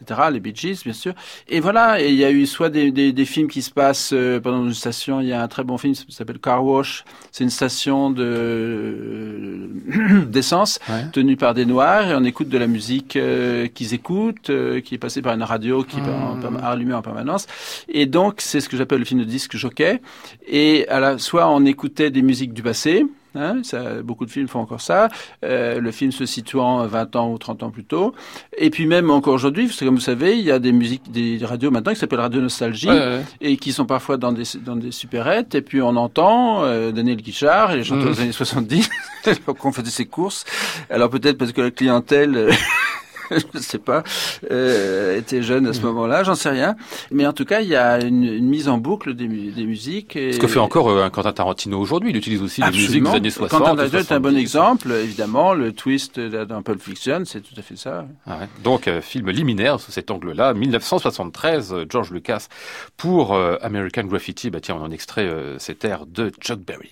etc., les Bee Gees, bien sûr. Et voilà, et il y a eu soit des, des, des films qui se passent euh, pendant une station, il y a un très bon film qui s'appelle Car Wash, c'est une station de d'essence Ouais. tenue par des Noirs et on écoute de la musique euh, qu'ils écoutent, euh, qui est passée par une radio qui est en, perma- allumée en permanence. Et donc, c'est ce que j'appelle le film de disque jockey. Et à la, soit on écoutait des musiques du passé, Hein, ça, beaucoup de films font encore ça. Euh, le film se situant 20 ans ou 30 ans plus tôt. Et puis même encore aujourd'hui, parce que comme vous savez, il y a des musiques, des radios maintenant qui s'appellent Radio Nostalgie Ouais, ouais. et qui sont parfois dans des, dans des supérettes. Et puis on entend euh, Daniel Guichard et les chanteurs Mhm. des années 70 qu'on faisait ses courses. Alors peut-être parce que la clientèle... je ne sais pas, euh, était jeune à ce moment-là, j'en sais rien. Mais en tout cas, il y a une, une mise en boucle des, mu- des musiques. Et... Ce que fait encore euh, Quentin Tarantino aujourd'hui, il utilise aussi les musiques des Absolument. années 60. Quentin Tarantino est un bon 70. exemple, évidemment. Le twist dans Pulp Fiction, c'est tout à fait ça. Ah ouais. Donc, euh, film liminaire sous cet angle-là, 1973, euh, George Lucas pour euh, American Graffiti. Bah tiens, on en extrait euh, cet air de Chuck Berry.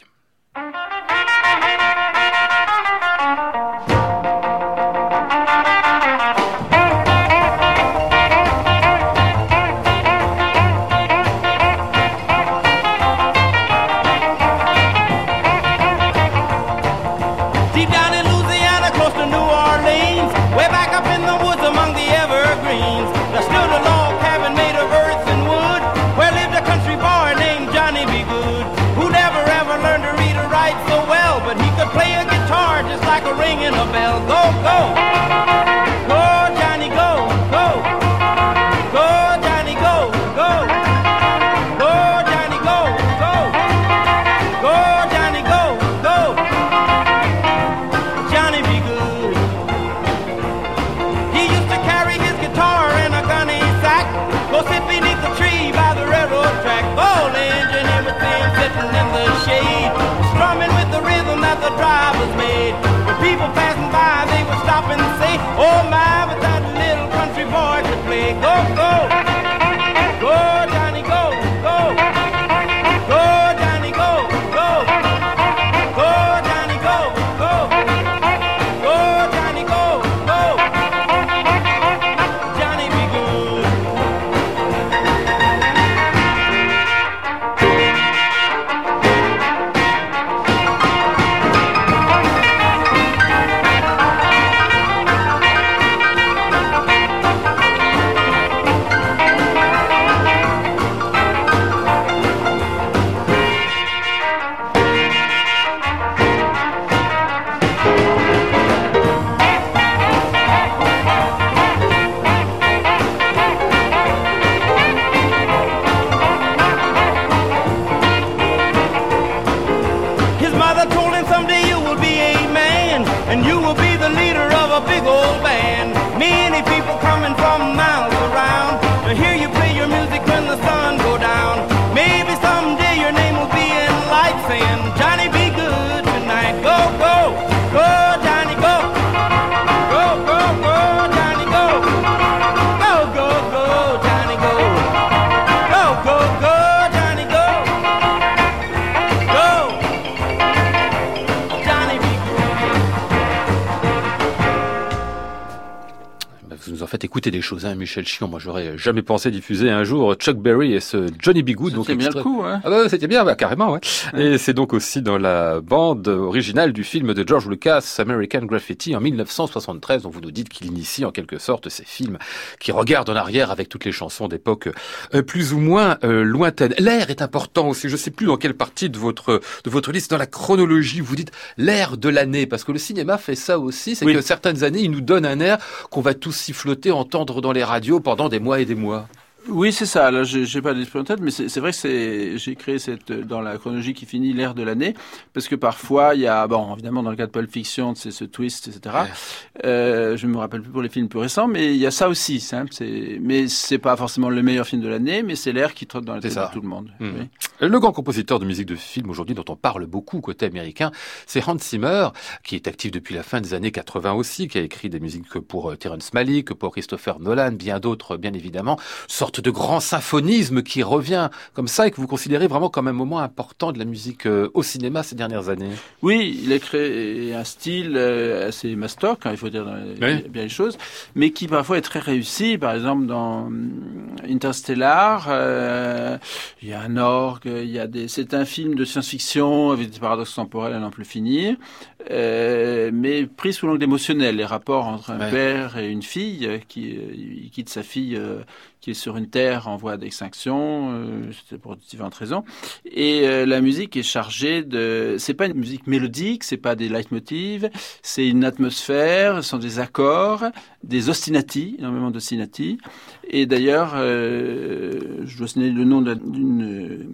Hein, Michel Chion. Moi, j'aurais jamais pensé diffuser un jour Chuck Berry et ce Johnny B. Good. C'était bien le coup, hein. Ah bah, c'était bien, bah, carrément, ouais. Et c'est donc aussi dans la bande originale du film de George Lucas, American Graffiti, en 1973, dont vous nous dites qu'il initie en quelque sorte ces films qui regardent en arrière avec toutes les chansons d'époque euh, plus ou moins euh, lointaines. L'air est important aussi. Je sais plus dans quelle partie de votre de votre liste, dans la chronologie, vous dites l'air de l'année, parce que le cinéma fait ça aussi. C'est Oui. que certaines années, il nous donne un air qu'on va tous siffloter, entendre dans les radios pendant des mois et des mois. Oui, c'est ça. Là, j'ai j'ai pas d'esprit en tête, mais c'est vrai que j'ai créé cette dans la chronologie qui finit l'ère de l'année, parce que parfois il y a bon évidemment dans le cas de Pulp Fiction, c'est ce twist, etc. Euh, je me rappelle plus pour les films plus récents, mais il y a ça aussi. c'est mais c'est pas forcément le meilleur film de l'année, mais c'est l'ère qui trotte dans la tête ça. de tout le monde. Mhm. oui. Le grand compositeur de musique de film aujourd'hui dont on parle beaucoup côté américain, c'est Hans Zimmer, qui est actif depuis la fin des années 80 aussi, qui a écrit des musiques pour euh, Terrence Malick, pour Christopher Nolan, bien d'autres bien évidemment, sorte de grand symphonisme qui revient comme ça et que vous considérez vraiment comme un moment important de la musique euh, au cinéma ces dernières années. Oui, il a créé un style euh, assez mastoc, hein, il faut dire Oui. bien les choses, mais qui parfois est très réussi. Par exemple, dans Interstellar, euh, il y a un orgue, il y a des. C'est un film de science-fiction avec des paradoxes temporels à n'en plus finir, euh, mais pris sous l'angle émotionnel, les rapports entre un Ouais. père et une fille euh, qui euh, il quitte sa fille. Qui est sur une terre en voie d'extinction, euh, c'était pour différentes raisons. Et euh, la musique est chargée de. C'est pas une musique mélodique, c'est pas des leitmotivs, c'est une atmosphère, ce sont des accords, des ostinati, énormément d'ostinati. Et d'ailleurs, euh, je dois signaler le nom d'une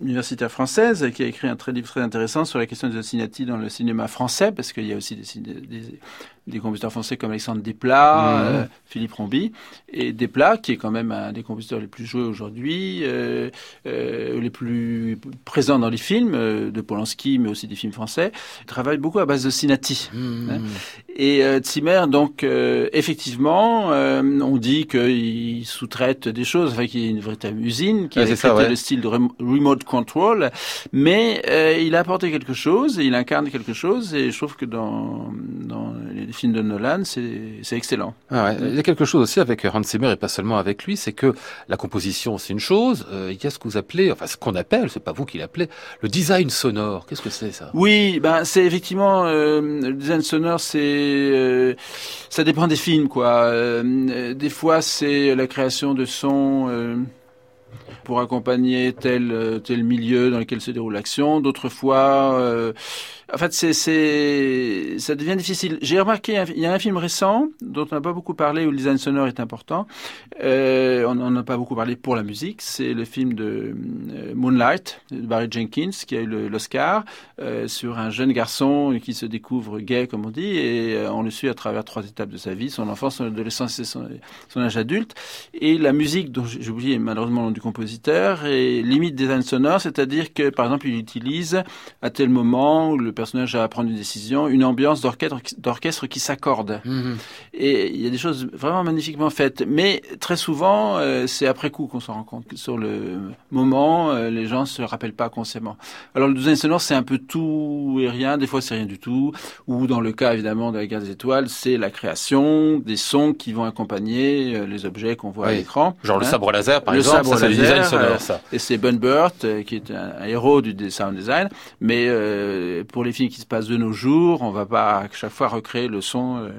universitaire française qui a écrit un très livre très intéressant sur la question des ostinati dans le cinéma français, parce qu'il y a aussi des, des, des compositeurs français comme Alexandre Desplat, Mhm. euh, Philippe Rombi, et Desplat, qui est quand même un des compositeurs les plus joués aujourd'hui, euh, euh, les plus présents dans les films de Polanski, mais aussi des films français, travaille beaucoup à base de Sinati. Mmh. Et euh, Zimmer, donc, effectivement, on dit qu'il sous-traite des choses, enfin qu'il y a une véritable usine, qui Ouais, a ça, ouais. le style de rem- remote control, mais il a apporté quelque chose, et il incarne quelque chose, et je trouve que dans, dans les films de Nolan, c'est excellent. Ah ouais. Il y a quelque chose aussi avec Hans Zimmer et pas seulement avec lui, c'est que la composition c'est une chose, euh, il y a ce que vous appelez, enfin ce qu'on appelle, c'est pas vous qui l'appelez, le design sonore. Qu'est-ce que c'est ça? Oui, ben c'est effectivement euh, le design sonore, c'est euh, ça dépend des films quoi. Des fois c'est la création de sons pour accompagner tel euh, tel milieu dans lequel se déroule l'action. D'autres fois, euh, en fait ça devient difficile. J'ai remarqué il y a un film récent dont on n'a pas beaucoup parlé où le design sonore est important. Euh, on n'en a pas beaucoup parlé pour la musique. C'est le film de Moonlight de Barry Jenkins qui a eu l'Oscar sur un jeune garçon qui se découvre gay, comme on dit, et on le suit à travers trois étapes de sa vie, son enfance, son adolescence et son, son âge adulte. Et la musique, dont j'ai oublié malheureusement le nom du compositeur, est limite design sonore, c'est-à-dire que, par exemple, il utilise à tel moment où le personnage a à prendre une décision, une ambiance d'orchestre qui s'accorde. Mhm. Et il y a des choses vraiment magnifiquement faites. Mais très souvent, euh, c'est après coup qu'on s'en rend compte. Sur le moment, euh, les gens se rappellent pas consciemment. Alors le design sonore, c'est un peu tout et rien. Des fois, c'est rien du tout. Ou dans le cas évidemment de la guerre des étoiles, c'est la création des sons qui vont accompagner euh, les objets qu'on voit à l'écran. Genre le Hein. sabre laser par Le exemple, sabre ça laser, design sonore euh, ça. Et c'est Ben Burt, euh, qui est un, un héros du sound design. Mais euh, pour les films qui se passent de nos jours, on va pas à chaque fois recréer le son euh,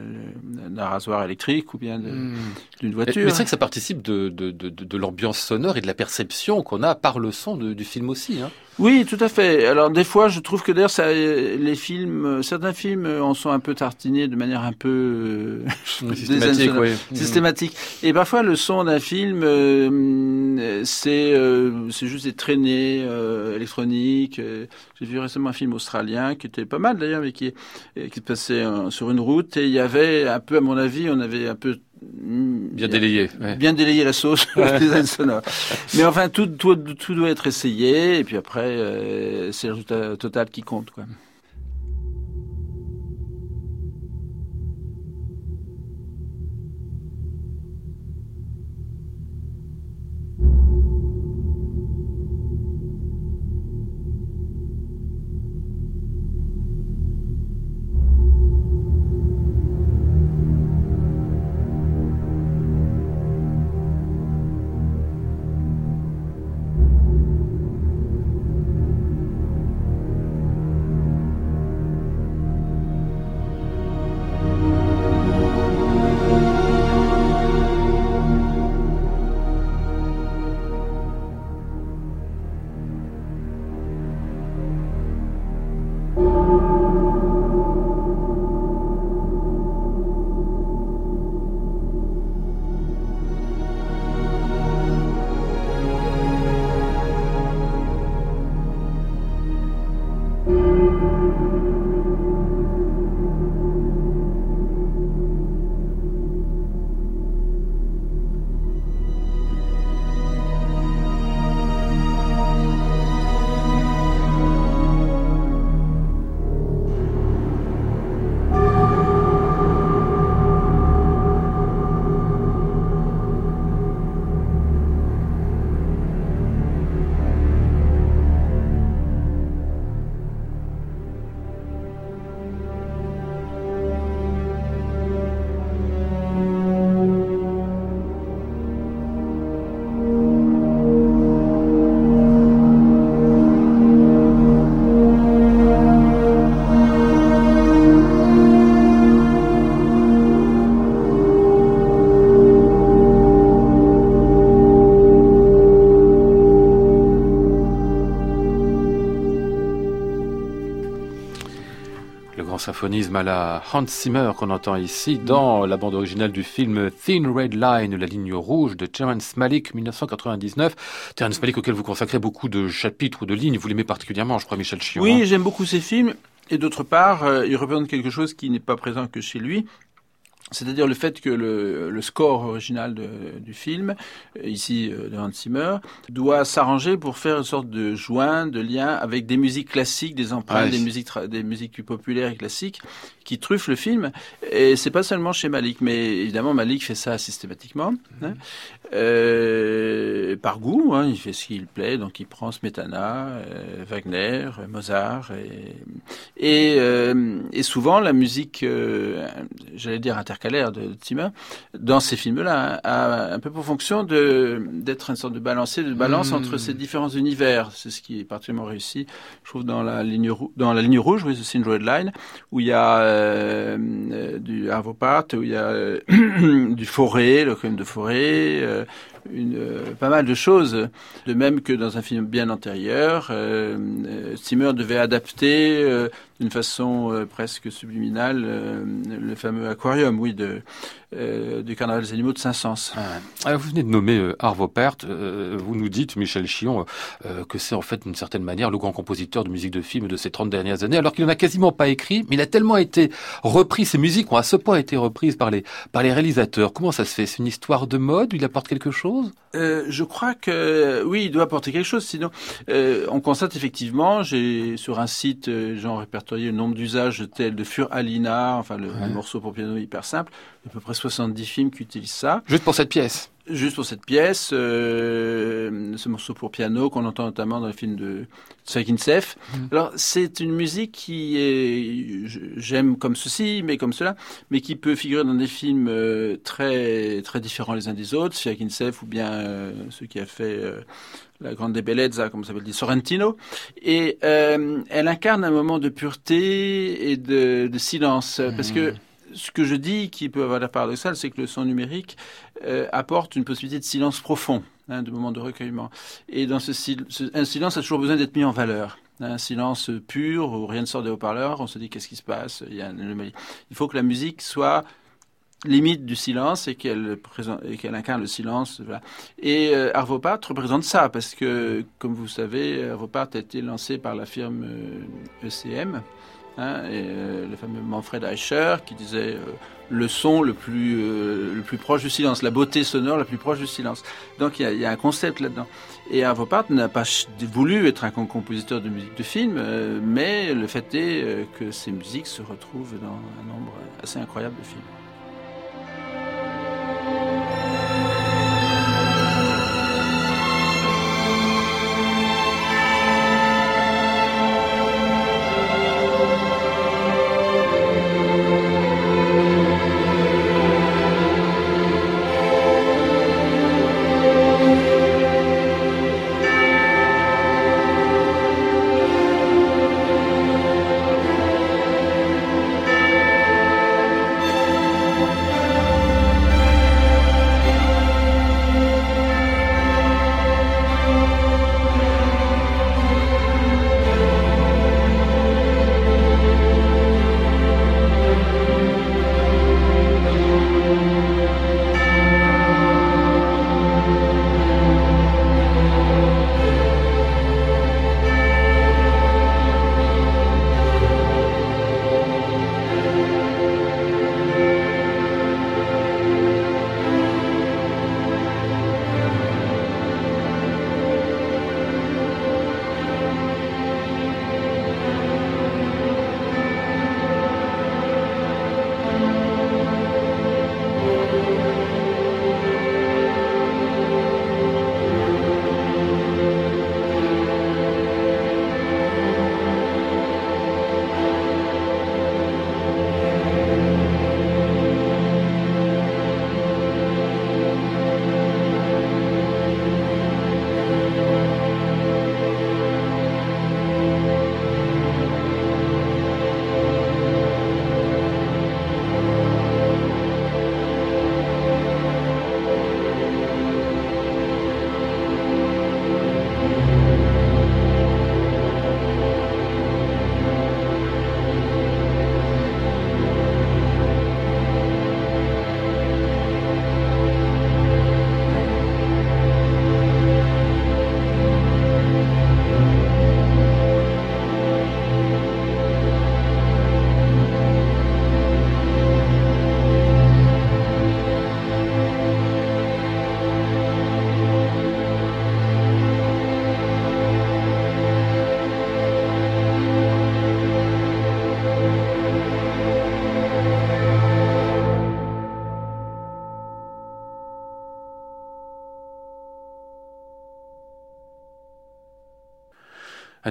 d'un rasoir électrique ou bien Mhm. d'une Mais voiture. mais c'est vrai que ça participe de, de, de, de, de l'ambiance sonore et de la perception qu'on a par le son de- du film aussi. Hein. Oui, tout à fait. Alors des fois, je trouve que d'ailleurs, ça, les films, certains films en sont un peu tartinés de manière un peu euh, Systématique, oui. systématique. Et parfois, le son d'un film, euh, c'est euh, c'est juste des traînées électroniques. J'ai vu récemment un film australien qui était pas mal d'ailleurs, mais qui qui se passait sur une route et il y avait un peu, à mon avis, on avait un peu Bien délayé. ouais. bien délayer la sauce au design sonore. Mais enfin, tout, tout, tout doit être essayé, et puis après, euh, c'est le résultat total qui compte. Quoi. À la Hans Zimmer qu'on entend ici dans la bande originale du film Thin Red Line, la ligne rouge de Terrence Malick 1999. Terrence Malick auquel vous consacrez beaucoup de chapitres ou de lignes. Vous l'aimez particulièrement, je crois, Michel Chiron. Oui, j'aime beaucoup ces films, et d'autre part, euh, il représente quelque chose qui n'est pas présent que chez lui. C'est-à-dire le fait que le, le score original de- du film, euh, ici euh, de Hans Zimmer, doit s'arranger pour faire une sorte de joint, de lien avec des musiques classiques, des empreintes, Ouais. des musiques, des musiques plus populaires et classiques qui truffent le film. Et c'est pas seulement chez Malik, mais évidemment Malik fait ça systématiquement, hein. Euh, par goût. Hein, il fait ce qu'il plaît, donc il prend Smetana, euh, Wagner, Mozart, et, et, euh, et souvent la musique, euh, j'allais dire intercalaire de Zimmer, dans ces films-là, hein, a un peu pour fonction de d'être une sorte de balancier, de balance Mm. entre ces différents univers. C'est ce qui est particulièrement réussi, je trouve, dans la ligne dans la ligne rouge, oui, The Sin Red Line, où il y a euh, du Arvo Part, où il y a euh, du forêt, le crime de forêt, euh, une, euh, pas mal de choses. De même que dans un film bien antérieur, euh, euh, Zimmer devait adapter euh, d'une façon euh, presque subliminale euh, le fameux aquarium, oui, de, euh, du Carnaval des animaux de Saint-Saëns. Ah, vous venez de nommer euh, Arvo Pärt. Euh, vous nous dites, Michel Chion, euh, que c'est en fait d'une certaine manière le grand compositeur de musique de film de ces 30 dernières années, alors qu'il n'en a quasiment pas écrit, mais il a tellement été repris, ses musiques ont à ce point été reprises par les, par les réalisateurs. Comment ça se fait? C'est une histoire de mode? Il apporte quelque chose? Je crois que oui, il doit apporter quelque chose. Sinon, on constate effectivement, j'ai sur un site, j'ai répertorié le nombre d'usages tels de Fur Alina, enfin le, Ouais. le morceau pour piano hyper simple, à peu près 70 films qui utilisent ça. Juste pour cette pièce Juste pour cette pièce, euh, ce morceau pour piano qu'on entend notamment dans le film de Tsvayginsev. Alors c'est une musique qui est, j'aime comme ceci, mais comme cela, mais qui peut figurer dans des films euh, très très différents les uns des autres, Tsvayginsev ou bien euh, ceux qui a fait euh, la Grande Bellezza, comme ça s'appelle, dit Sorrentino. Et euh, elle incarne un moment de pureté et de, de silence, parce que ce que je dis qui peut avoir l'air paradoxal, c'est que le son numérique euh, apporte une possibilité de silence profond, hein, de moment de recueillement. Et dans ce, un silence a toujours besoin d'être mis en valeur. Un silence pur où rien ne sort des haut-parleurs, on se dit qu'est-ce qui se passe, il y a une. Il faut que la musique soit limite du silence et qu'elle incarne le silence. Et euh, Arvo Part représente ça parce que, comme vous savez, Arvo Part a été lancé par la firme ECM. Euh, e Hein, et, euh, le fameux Manfred Eicher qui disait euh, le son le plus, euh, le plus proche du silence, la beauté sonore la plus proche du silence. Donc il y a, un concept là-dedans. Et Arvo Part n'a pas voulu être un compositeur de musique de film, mais le fait est que ses musiques se retrouvent dans un nombre assez incroyable de films.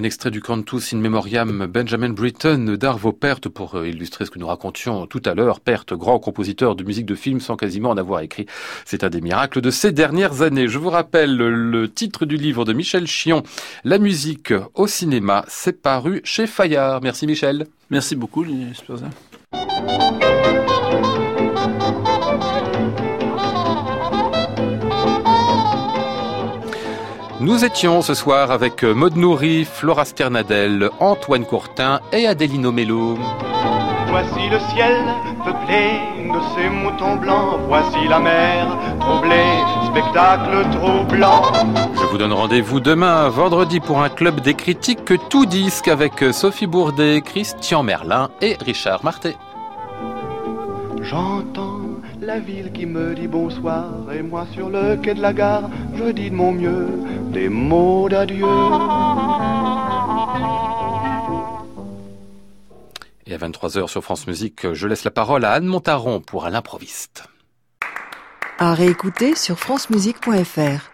Un extrait du Cantus in Memoriam Benjamin Britten d'Arvo Pärt pour euh, illustrer ce que nous racontions tout à l'heure. Pärt, grand compositeur de musique de film sans quasiment en avoir écrit. C'est un des miracles de ces dernières années. Je vous rappelle le titre du livre de Michel Chion, La musique au cinéma. C'est paru chez Fayard. Merci Michel. Merci beaucoup, Nous étions ce soir avec Maud Nourri, Flora Sternadel, Antoine Courtin et Adelino Mello. Voici le ciel peuplé de ces moutons blancs. Voici la mer troublée, spectacle troublant. Je vous donne rendez-vous demain, vendredi, pour un club des critiques que tout disque avec Sophie Bourdet, Christian Merlin et Richard Marté. J'entends la ville qui me dit bonsoir et moi sur le quai de la gare, je dis de mon mieux des mots d'adieu. Et à 23h sur France Musique, je laisse la parole à Anne Montaron pour un l'improviste. À réécouter sur francemusique.fr.